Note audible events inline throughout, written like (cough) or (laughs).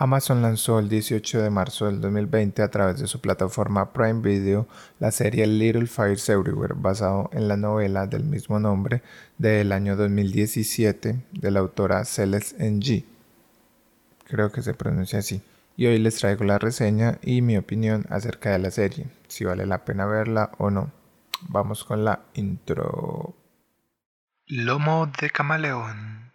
Amazon lanzó el 18 de marzo del 2020 a través de su plataforma Prime Video la serie Little Fires Everywhere, basado en la novela del mismo nombre del año 2017 de la autora Celeste Ng. Creo que se pronuncia así. Y hoy les traigo la reseña y mi opinión acerca de la serie, si vale la pena verla o no. Vamos con la intro. Lomo de camaleón.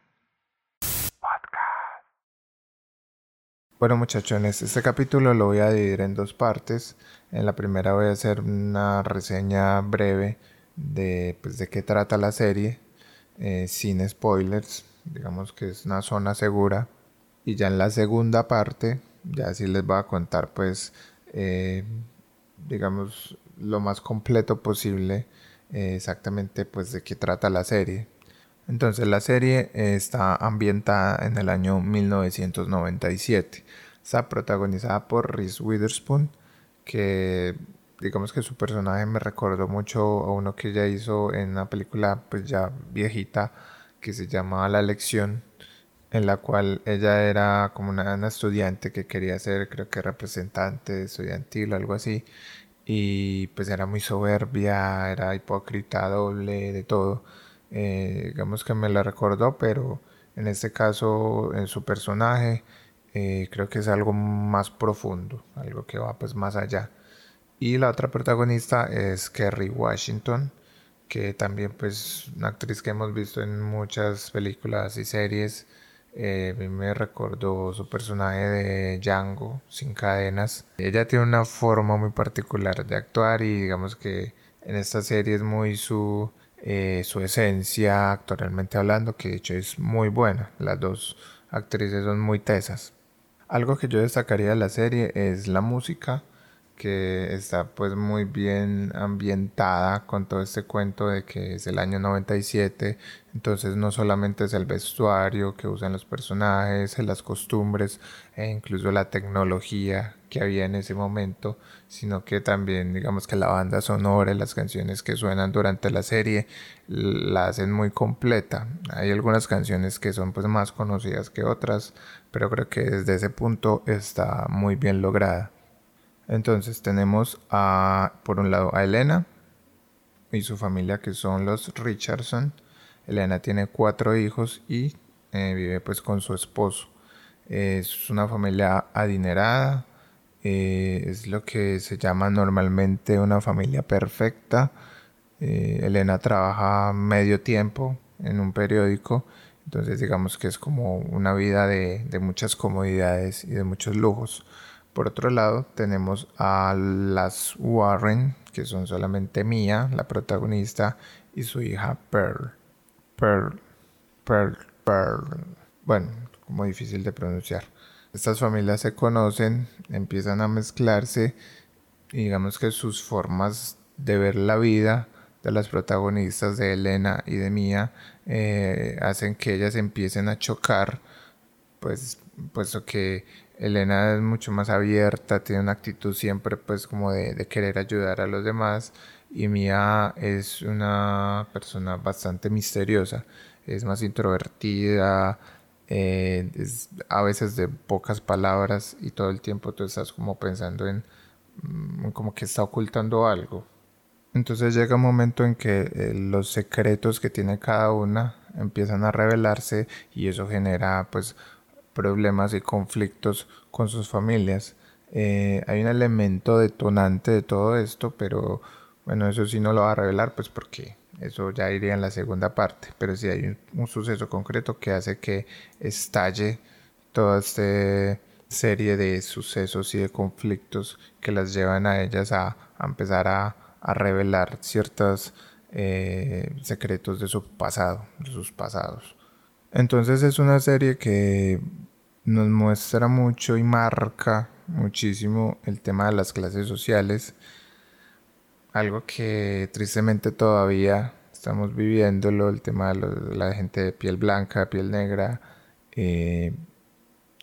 Bueno muchachones, este capítulo lo voy a dividir en dos partes. En la primera voy a hacer una reseña breve de, pues, de qué trata la serie, eh, sin spoilers, digamos que es una zona segura. Y ya en la segunda parte, ya sí les voy a contar pues, eh, digamos, lo más completo posible eh, exactamente pues de qué trata la serie. Entonces la serie está ambientada en el año 1997. Está protagonizada por Reese Witherspoon, que digamos que su personaje me recordó mucho a uno que ella hizo en una película pues ya viejita que se llamaba La Lección, en la cual ella era como una, una estudiante que quería ser creo que representante estudiantil o algo así y pues era muy soberbia, era hipócrita, doble, de todo eh, digamos que me la recordó, pero en este caso, en su personaje, eh, creo que es algo más profundo, algo que va pues más allá. Y la otra protagonista es Kerry Washington, que también pues una actriz que hemos visto en muchas películas y series. Eh, me recordó su personaje de Django, sin cadenas. Ella tiene una forma muy particular de actuar y digamos que en esta serie es muy su eh, su esencia actualmente hablando, que de hecho es muy buena. Las dos actrices son muy tesas. Algo que yo destacaría de la serie es la música, que está pues muy bien ambientada con todo este cuento de que es el año 97, entonces no solamente es el vestuario que usan los personajes, las costumbres e incluso la tecnología que había en ese momento, sino que también digamos que la banda sonora las canciones que suenan durante la serie la hacen muy completa. Hay algunas canciones que son pues más conocidas que otras, pero creo que desde ese punto está muy bien lograda. Entonces tenemos a por un lado a Elena y su familia que son los Richardson. Elena tiene cuatro hijos y eh, vive pues con su esposo. Es una familia adinerada, eh, es lo que se llama normalmente una familia perfecta. Eh, Elena trabaja medio tiempo en un periódico, entonces digamos que es como una vida de, muchas comodidades y de muchos lujos. Por otro lado, tenemos a las Warren, que son solamente Mia, la protagonista, y su hija Pearl. Pearl, Pearl, Pearl. Bueno, como difícil de pronunciar estas familias se conocen, empiezan a mezclarse y digamos que sus formas de ver la vida de las protagonistas de Elena y de Mía eh, hacen que ellas empiecen a chocar, pues puesto que Elena es mucho más abierta, tiene una actitud siempre pues como de, de querer ayudar a los demás y Mía es una persona bastante misteriosa, es más introvertida, eh, es a veces de pocas palabras y todo el tiempo tú estás como pensando en mm, como que está ocultando algo. Entonces llega un momento en que eh, los secretos que tiene cada una empiezan a revelarse y eso genera pues problemas y conflictos con sus familias. Eh, hay un elemento detonante de todo esto, pero bueno, eso sí no lo va a revelar pues porque eso ya iría en la segunda parte, pero si hay un, suceso concreto que hace que estalle toda esta serie de sucesos y de conflictos que las llevan a ellas a, empezar a, revelar ciertos eh, secretos de su pasado, de sus pasados. Entonces es una serie que nos muestra mucho y marca muchísimo el tema de las clases sociales algo que tristemente todavía estamos viviéndolo, el tema de, la gente de piel blanca, piel negra, eh,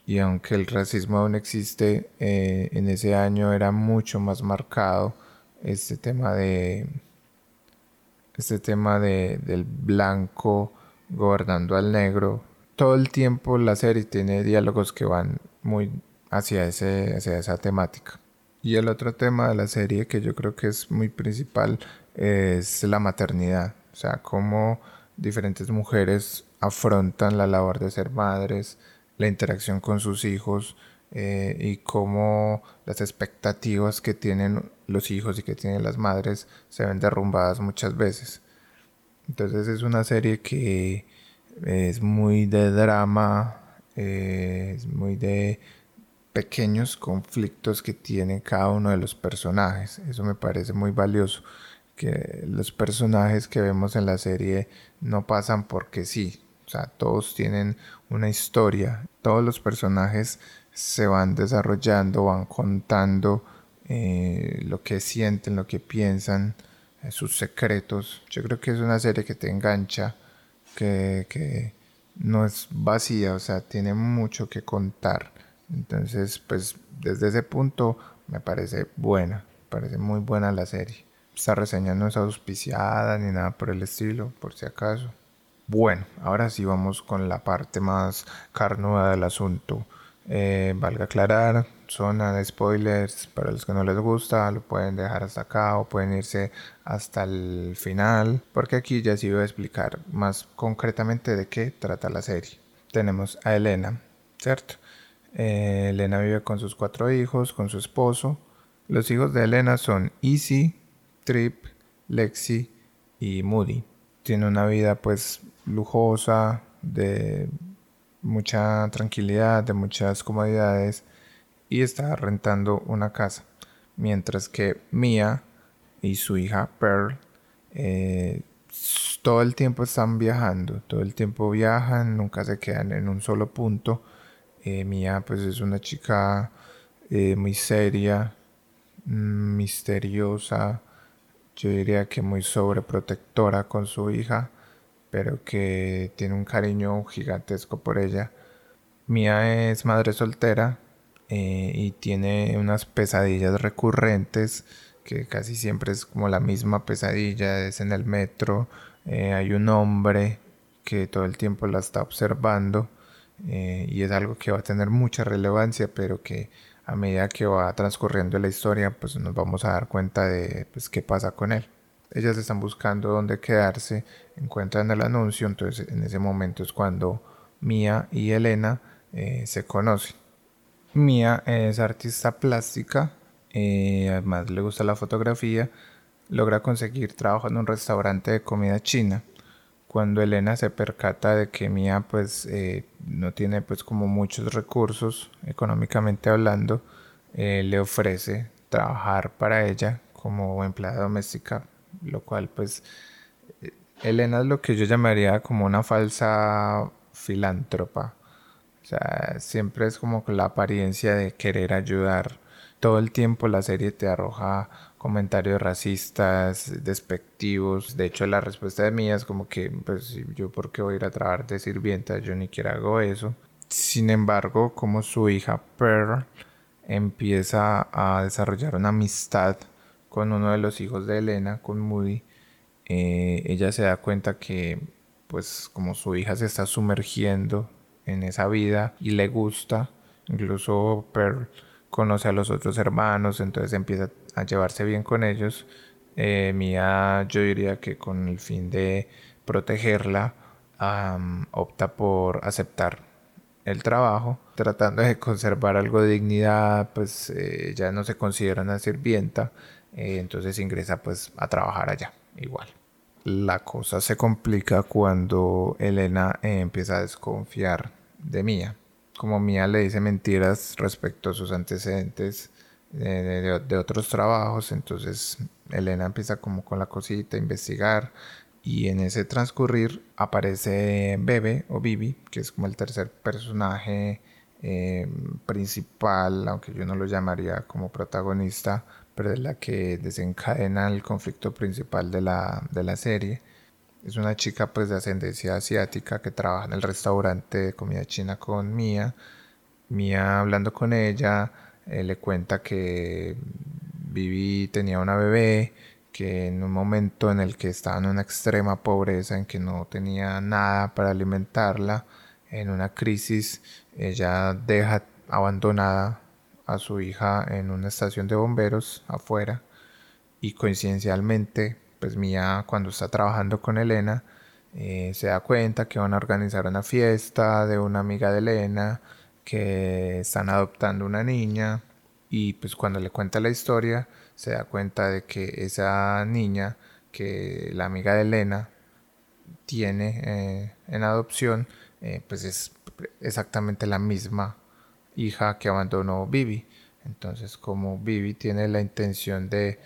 y aunque el racismo aún existe, eh, en ese año era mucho más marcado este tema de este tema de, del blanco gobernando al negro. Todo el tiempo la serie tiene diálogos que van muy hacia, ese, hacia esa temática. Y el otro tema de la serie que yo creo que es muy principal es la maternidad, o sea, cómo diferentes mujeres afrontan la labor de ser madres, la interacción con sus hijos eh, y cómo las expectativas que tienen los hijos y que tienen las madres se ven derrumbadas muchas veces. Entonces es una serie que es muy de drama, eh, es muy de pequeños conflictos que tiene cada uno de los personajes. Eso me parece muy valioso. Que los personajes que vemos en la serie no pasan porque sí. O sea, todos tienen una historia. Todos los personajes se van desarrollando, van contando eh, lo que sienten, lo que piensan, eh, sus secretos. Yo creo que es una serie que te engancha, que, que no es vacía, o sea, tiene mucho que contar. Entonces, pues desde ese punto me parece buena, me parece muy buena la serie. Esta reseña no es auspiciada ni nada por el estilo, por si acaso. Bueno, ahora sí vamos con la parte más carnuda del asunto. Eh, valga aclarar, zona de spoilers para los que no les gusta, lo pueden dejar hasta acá o pueden irse hasta el final, porque aquí ya sí voy a explicar más concretamente de qué trata la serie. Tenemos a Elena, ¿cierto? Eh, Elena vive con sus cuatro hijos, con su esposo. Los hijos de Elena son Easy, Trip, Lexi y Moody. Tiene una vida pues lujosa, de mucha tranquilidad, de muchas comodidades y está rentando una casa. Mientras que Mia y su hija Pearl eh, todo el tiempo están viajando, todo el tiempo viajan, nunca se quedan en un solo punto eh, Mía pues es una chica eh, muy seria, mm, misteriosa, yo diría que muy sobreprotectora con su hija, pero que tiene un cariño gigantesco por ella. Mía es madre soltera eh, y tiene unas pesadillas recurrentes que casi siempre es como la misma pesadilla, es en el metro, hay un hombre que todo el tiempo la está observando eh, y es algo que va a tener mucha relevancia, pero que a medida que va transcurriendo la historia, pues nos vamos a dar cuenta de pues, qué pasa con él. Ellas están buscando dónde quedarse, encuentran el anuncio, entonces en ese momento es cuando Mia y Elena eh, se conocen. Mia es artista plástica, eh, además le gusta la fotografía, logra conseguir trabajo en un restaurante de comida china cuando Elena se percata de que Mía pues eh, no tiene pues como muchos recursos económicamente hablando, eh, le ofrece trabajar para ella como empleada doméstica, lo cual pues eh, Elena es lo que yo llamaría como una falsa filántropa. O sea, siempre es como la apariencia de querer ayudar. Todo el tiempo la serie te arroja comentarios racistas, despectivos. De hecho, la respuesta de mí es como que, pues, yo por qué voy a ir a de sirvienta, yo ni quiera hago eso. Sin embargo, como su hija Pearl empieza a desarrollar una amistad con uno de los hijos de Elena, con Moody, eh, ella se da cuenta que, pues, como su hija se está sumergiendo en esa vida y le gusta, incluso Pearl conoce a los otros hermanos, entonces empieza a llevarse bien con ellos. Eh, Mía, yo diría que con el fin de protegerla, opta por aceptar el trabajo, tratando de conservar algo de dignidad, pues eh, ya no se considera una sirvienta, eh, entonces ingresa pues a trabajar allá, igual. La cosa se complica cuando Elena empieza a desconfiar de Mía. Como Mía le dice mentiras respecto a sus antecedentes de, otros trabajos, entonces Elena empieza como con la cosita a investigar y en ese transcurrir aparece Bebe o Bibi, que es como el tercer personaje eh, principal, aunque yo no lo llamaría como protagonista, pero es la que desencadena el conflicto principal de la, de la serie. Es una chica pues de ascendencia asiática que trabaja en el restaurante de comida china con Mia. Mia hablando con ella, eh, le cuenta que Vivi tenía una bebé, que en un momento en el que estaba en una extrema pobreza, en que no tenía nada para alimentarla, en una crisis, ella deja abandonada a su hija en una estación de bomberos afuera y coincidencialmente pues Mía cuando está trabajando con Elena eh, se da cuenta que van a organizar una fiesta de una amiga de Elena que están adoptando una niña y pues cuando le cuenta la historia se da cuenta de que esa niña que la amiga de Elena tiene eh, en adopción eh, pues es exactamente la misma hija que abandonó Vivi. Entonces como Vivi tiene la intención de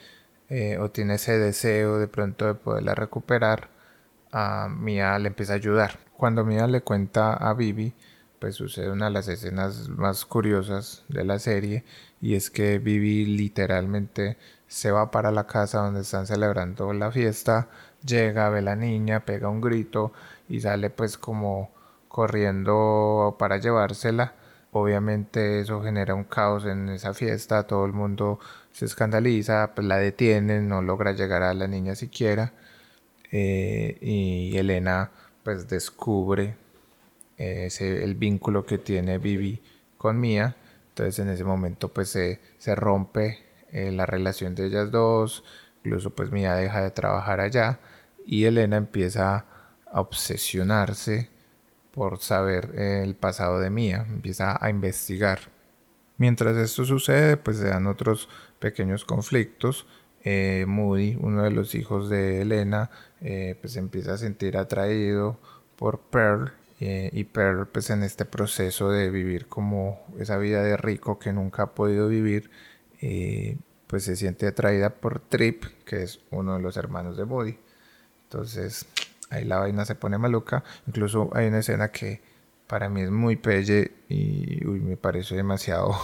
o tiene ese deseo de pronto de poderla recuperar a Mia le empieza a ayudar. Cuando Mia le cuenta a Vivi, pues sucede una de las escenas más curiosas de la serie y es que Vivi literalmente se va para la casa donde están celebrando la fiesta, llega, ve a la niña, pega un grito y sale pues como corriendo para llevársela. Obviamente eso genera un caos en esa fiesta, todo el mundo se escandaliza, pues la detienen, no logra llegar a la niña siquiera eh, y Elena pues descubre eh, ese, el vínculo que tiene Vivi con Mia. Entonces en ese momento pues se, rompe eh, la relación de ellas dos, incluso pues Mia deja de trabajar allá y Elena empieza a obsesionarse por saber el pasado de Mia, empieza a investigar. Mientras esto sucede, pues se dan otros pequeños conflictos eh, Moody, uno de los hijos de Elena, eh, pues empieza a sentir atraído por Pearl eh, y Pearl pues en este proceso de vivir como esa vida de rico que nunca ha podido vivir, pues se siente atraída por Trip, que es uno de los hermanos de Moody. Entonces ahí la vaina se pone maluca. Incluso hay una escena que para mí es muy pelle y me parece demasiado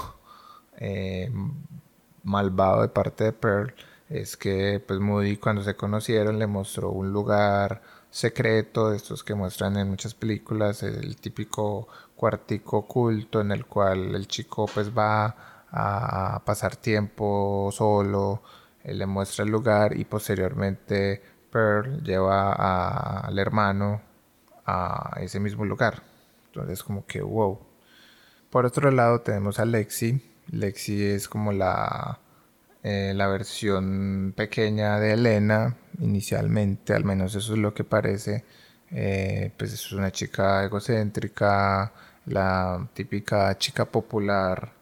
(laughs) malvado de parte de Pearl es que pues Moody cuando se conocieron le mostró un lugar secreto, de estos que muestran en muchas películas, el típico cuartico oculto en el cual el chico pues va a pasar tiempo solo, él le muestra el lugar y posteriormente Pearl lleva al hermano a ese mismo lugar. Entonces como que wow. Por otro lado tenemos a Lexi. Lexi es como la eh, la versión pequeña de Elena, inicialmente, al menos eso es lo que parece, eh, pues es una chica egocéntrica, la típica chica popular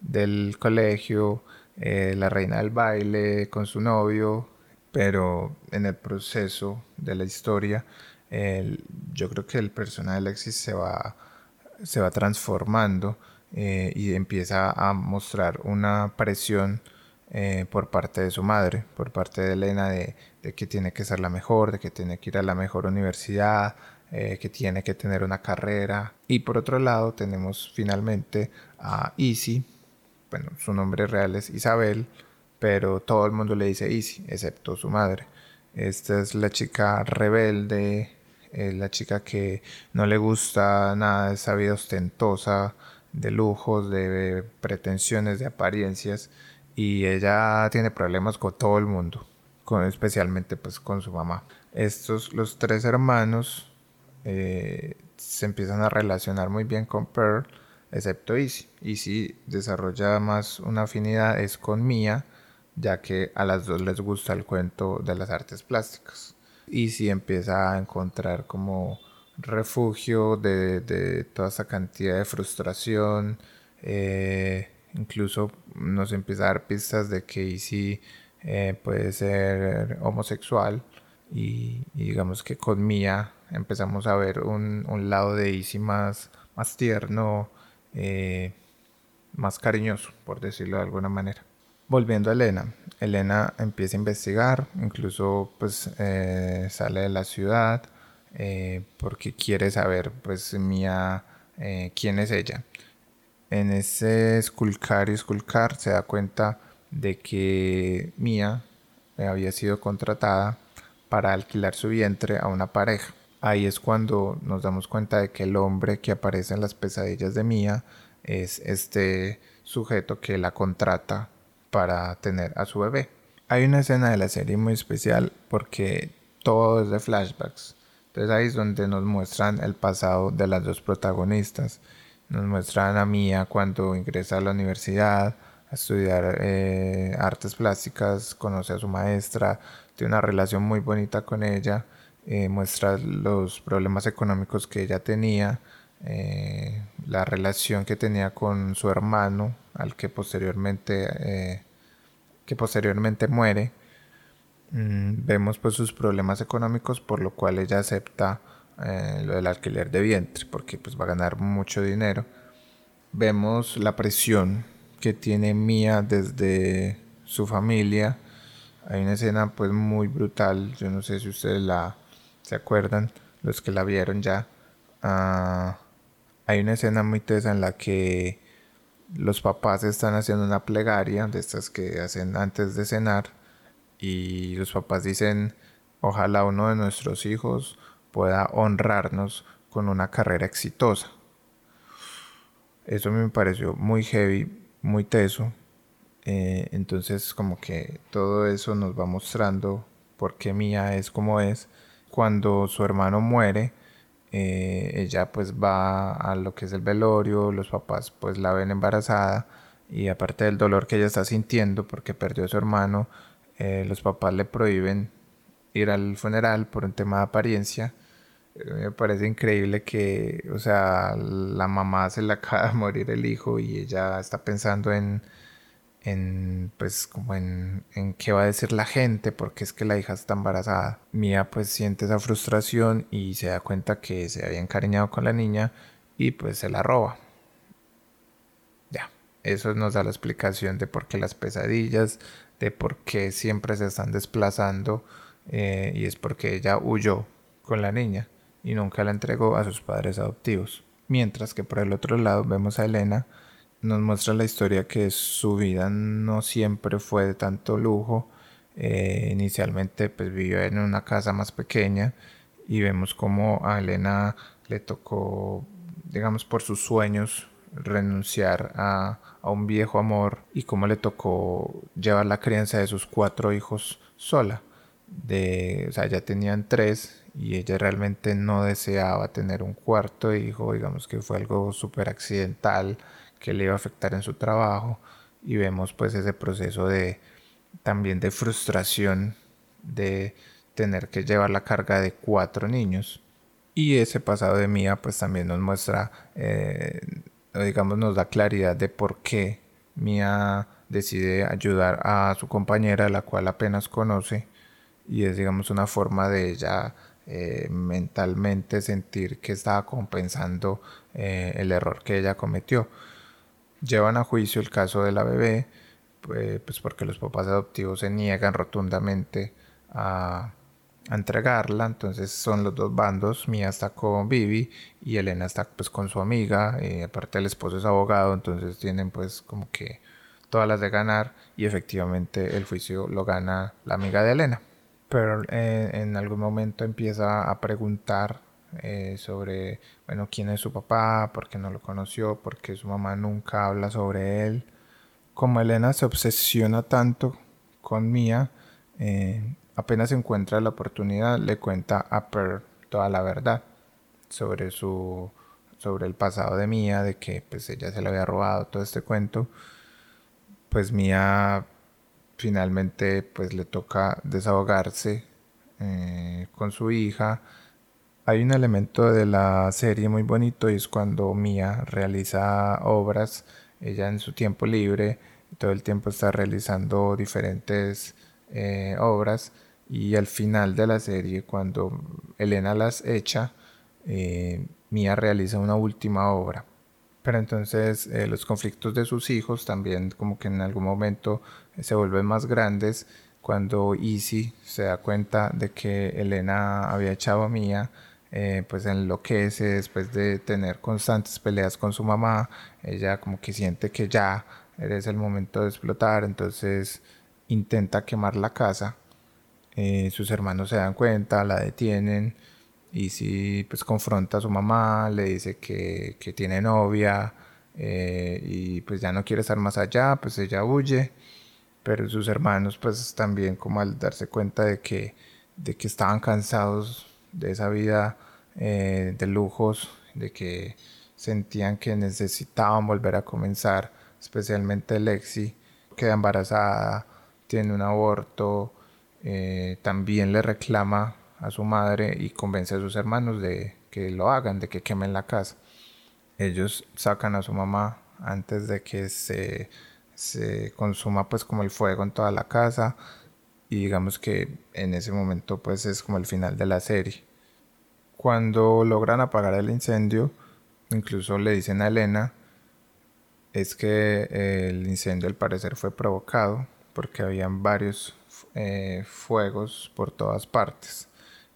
del colegio, eh, la reina del baile con su novio, pero en el proceso de la historia, yo creo que el personaje de Alexis se va, se va transformando y empieza a mostrar una presión eh, por parte de su madre, por parte de Elena, de, que tiene que ser la mejor, de que tiene que ir a la mejor universidad, eh, que tiene que tener una carrera. Y por otro lado tenemos finalmente a Easy, bueno, su nombre real es Isabel, pero todo el mundo le dice Easy, excepto su madre. Esta es la chica rebelde, la chica que no le gusta nada de esa vida ostentosa, de lujos, de pretensiones, de apariencias y ella tiene problemas con todo el mundo, con, especialmente pues con su mamá. Estos, los tres hermanos, eh, se empiezan a relacionar muy bien con Pearl, excepto Easy. Easy desarrolla más una afinidad es con Mia, ya que a las dos les gusta el cuento de las artes plásticas. Easy empieza a encontrar como refugio de, de toda esa cantidad de frustración, eh, Incluso nos empieza a dar pistas de que Easy eh, puede ser homosexual y, digamos que con Mia empezamos a ver un, lado de Easy más, más tierno, eh, más cariñoso, por decirlo de alguna manera. Volviendo a Elena, Elena empieza a investigar, incluso pues eh, sale de la ciudad porque quiere saber pues Mia quién es ella en ese esculcar y esculcar se da cuenta de que Mía había sido contratada para alquilar su vientre a una pareja. Ahí es cuando nos damos cuenta de que el hombre que aparece en las pesadillas de Mía es este sujeto que la contrata para tener a su bebé. Hay una escena de la serie muy especial porque todo es de flashbacks. Entonces ahí es donde nos muestran el pasado de las dos protagonistas Nos muestran a Mía cuando ingresa a la universidad a estudiar eh, artes plásticas, conoce a su maestra, tiene una relación muy bonita con ella, eh, muestra los problemas económicos que ella tenía, eh, la relación que tenía con su hermano, al que posteriormente, que posteriormente muere. Mm, vemos pues sus problemas económicos, por lo cual ella acepta lo del alquiler de vientre, porque pues va a ganar mucho dinero. Vemos la presión que tiene Mía desde su familia. Hay una escena pues muy brutal, yo no sé si ustedes la se acuerdan, los que la vieron ya. Ah, hay una escena muy tesa en la que los papás están haciendo una plegaria de estas que hacen antes de cenar y los papás dicen ojalá uno de nuestros hijos pueda honrarnos con una carrera exitosa. Eso me pareció muy heavy muy teso. Eh, entonces como que todo eso nos va mostrando por qué Mía es como es. Cuando su hermano muere, eh, ella pues va a lo que es el velorio, los papás pues la ven embarazada y aparte del dolor que ella está sintiendo porque perdió a su hermano, eh, los papás le prohíben ir al funeral por un tema de apariencia. Me parece increíble que, o sea, la mamá se le acaba de (laughs) morir el hijo y ella está pensando en, en pues como en, en qué va a decir la gente porque es que la hija está embarazada. Mía pues siente esa frustración y se da cuenta que se había encariñado con la niña y pues se la roba. Ya, eso nos da la explicación de por qué las pesadillas, de por qué siempre se están desplazando eh, y es porque ella huyó con la niña y nunca la entregó a sus padres adoptivos. Mientras que por el otro lado vemos a Elena, nos muestra la historia que su vida no siempre fue de tanto lujo. Eh, inicialmente pues vivió en una casa más pequeña y vemos como a Elena le tocó, digamos, por sus sueños renunciar a, a, un viejo amor y cómo le tocó llevar la crianza de sus cuatro hijos sola. De, o sea, ya tenían tres y ella realmente no deseaba tener un cuarto hijo, digamos que fue algo súper accidental que le iba a afectar en su trabajo y vemos pues ese proceso de también de frustración de tener que llevar la carga de cuatro niños y ese pasado de Mía pues también nos muestra eh, digamos nos da claridad de por qué Mía decide ayudar a su compañera la cual apenas conoce y es digamos una forma de ella eh, mentalmente sentir que estaba compensando eh, el error que ella cometió. Llevan a juicio el caso de la bebé, pues, pues porque los papás adoptivos se niegan rotundamente a, entregarla, entonces son los dos bandos, Mía está con Vivi y Elena está pues con su amiga, y aparte el esposo es abogado, entonces tienen pues como que todas las de ganar y efectivamente el juicio lo gana la amiga de Elena. Pero eh, en algún momento empieza a preguntar eh, sobre, bueno, quién es su papá, por qué no lo conoció, por qué su mamá nunca habla sobre él. Como Elena se obsesiona tanto con Mia, eh, apenas encuentra la oportunidad, le cuenta a Per toda la verdad sobre su sobre el pasado de Mia, de que pues ella se le había robado todo este cuento. Pues Mia finalmente pues le toca desahogarse eh, con su hija. Hay un elemento de la serie muy bonito y es cuando Mia realiza obras, ella en su tiempo libre, todo el tiempo está realizando diferentes eh, obras y al final de la serie cuando Elena las echa, eh, Mia realiza una última obra. Pero entonces eh, los conflictos de sus hijos también como que en algún momento eh, se vuelven más grandes cuando Easy se da cuenta de que Elena había echado a Mía, eh, pues enloquece después de tener constantes peleas con su mamá, ella como que siente que ya es el momento de explotar, entonces intenta quemar la casa, sus hermanos se dan cuenta, la detienen, y si pues confronta a su mamá, le dice que, tiene novia eh, y pues ya no quiere estar más allá, pues ella huye, pero sus hermanos pues también como al darse cuenta de que, de que estaban cansados de esa vida eh, de lujos, de que sentían que necesitaban volver a comenzar, especialmente Lexi, queda embarazada, tiene un aborto, eh, también le reclama a su madre y convence a sus hermanos de que lo hagan, de que quemen la casa. Ellos sacan a su mamá antes de que se, se consuma pues como el fuego en toda la casa y digamos que en ese momento pues es como el final de la serie. Cuando logran apagar el incendio, incluso le dicen a Elena, es que el incendio al parecer fue provocado porque habían varios eh, fuegos por todas partes.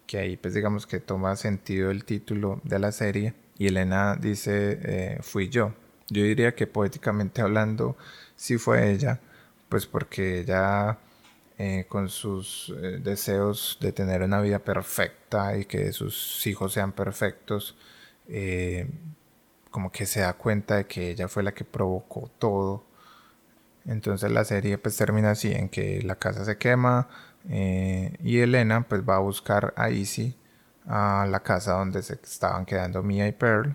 Que ahí pues digamos que toma sentido el título de la serie. Y Elena dice, eh, fui yo. Yo diría que poéticamente hablando, sí fue ella, pues porque ella eh, con sus deseos de tener una vida perfecta y que sus hijos sean perfectos, como que se da cuenta de que ella fue la que provocó todo entonces la serie pues termina así, en que la casa se quema eh, y Elena pues va a buscar a Izzy a la casa donde se estaban quedando Mia y Pearl.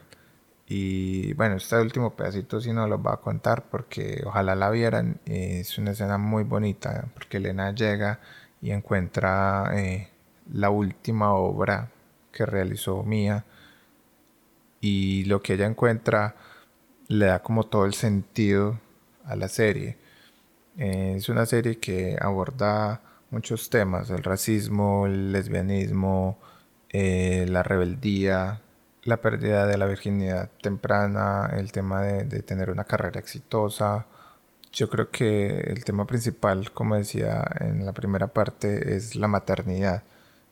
Y bueno, este último pedacito sí no lo va a contar porque ojalá la vieran. Es una escena muy bonita porque Elena llega y encuentra eh, la última obra que realizó Mia y lo que ella encuentra le da como todo el sentido a la serie. Eh, es una serie que aborda muchos temas, el racismo, el lesbianismo, eh, la rebeldía, la pérdida de la virginidad temprana, el tema de, tener una carrera exitosa. Yo creo que el tema principal, como decía en la primera parte, es la maternidad.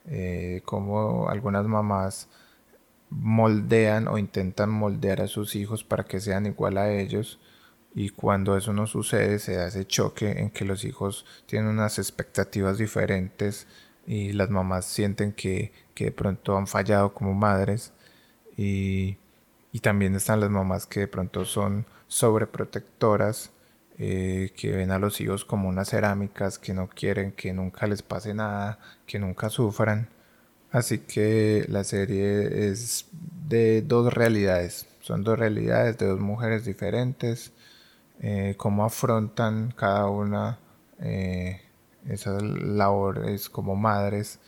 Eh, como algunas mamás moldean o intentan moldear a sus hijos para que sean igual a ellos y cuando eso no sucede se da ese choque en que los hijos tienen unas expectativas diferentes y las mamás sienten que, de pronto han fallado como madres y, también están las mamás que de pronto son sobreprotectoras eh, que ven a los hijos como unas cerámicas que no quieren que nunca les pase nada que nunca sufran. Así que la serie es de dos realidades. Son dos realidades de dos mujeres diferentes eh, cómo afrontan cada una eh, esas labores como madres.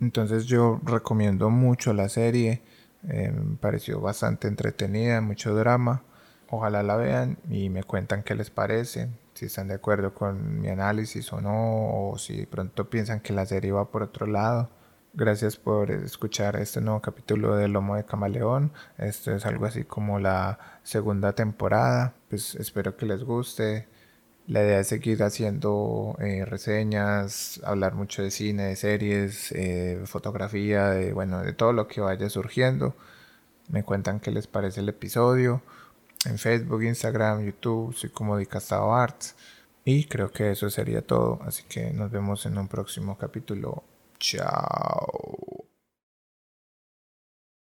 Entonces yo recomiendo mucho la serie, eh, me pareció bastante entretenida, mucho drama. Ojalá la vean y me cuentan qué les parece, si están de acuerdo con mi análisis o no, o si pronto piensan que la serie va por otro lado. Gracias por escuchar este nuevo capítulo de Lomo de Camaleón. Esto es algo así como la segunda temporada. Pues espero que les guste. La idea es seguir haciendo eh, reseñas, hablar mucho de cine, de series, eh, fotografía, de bueno, de todo lo que vaya surgiendo. Me cuentan qué les parece el episodio. En Facebook, Instagram, YouTube, soy como Dicastado Arts. Y creo que eso sería todo. Así que nos vemos en un próximo capítulo. Ciao.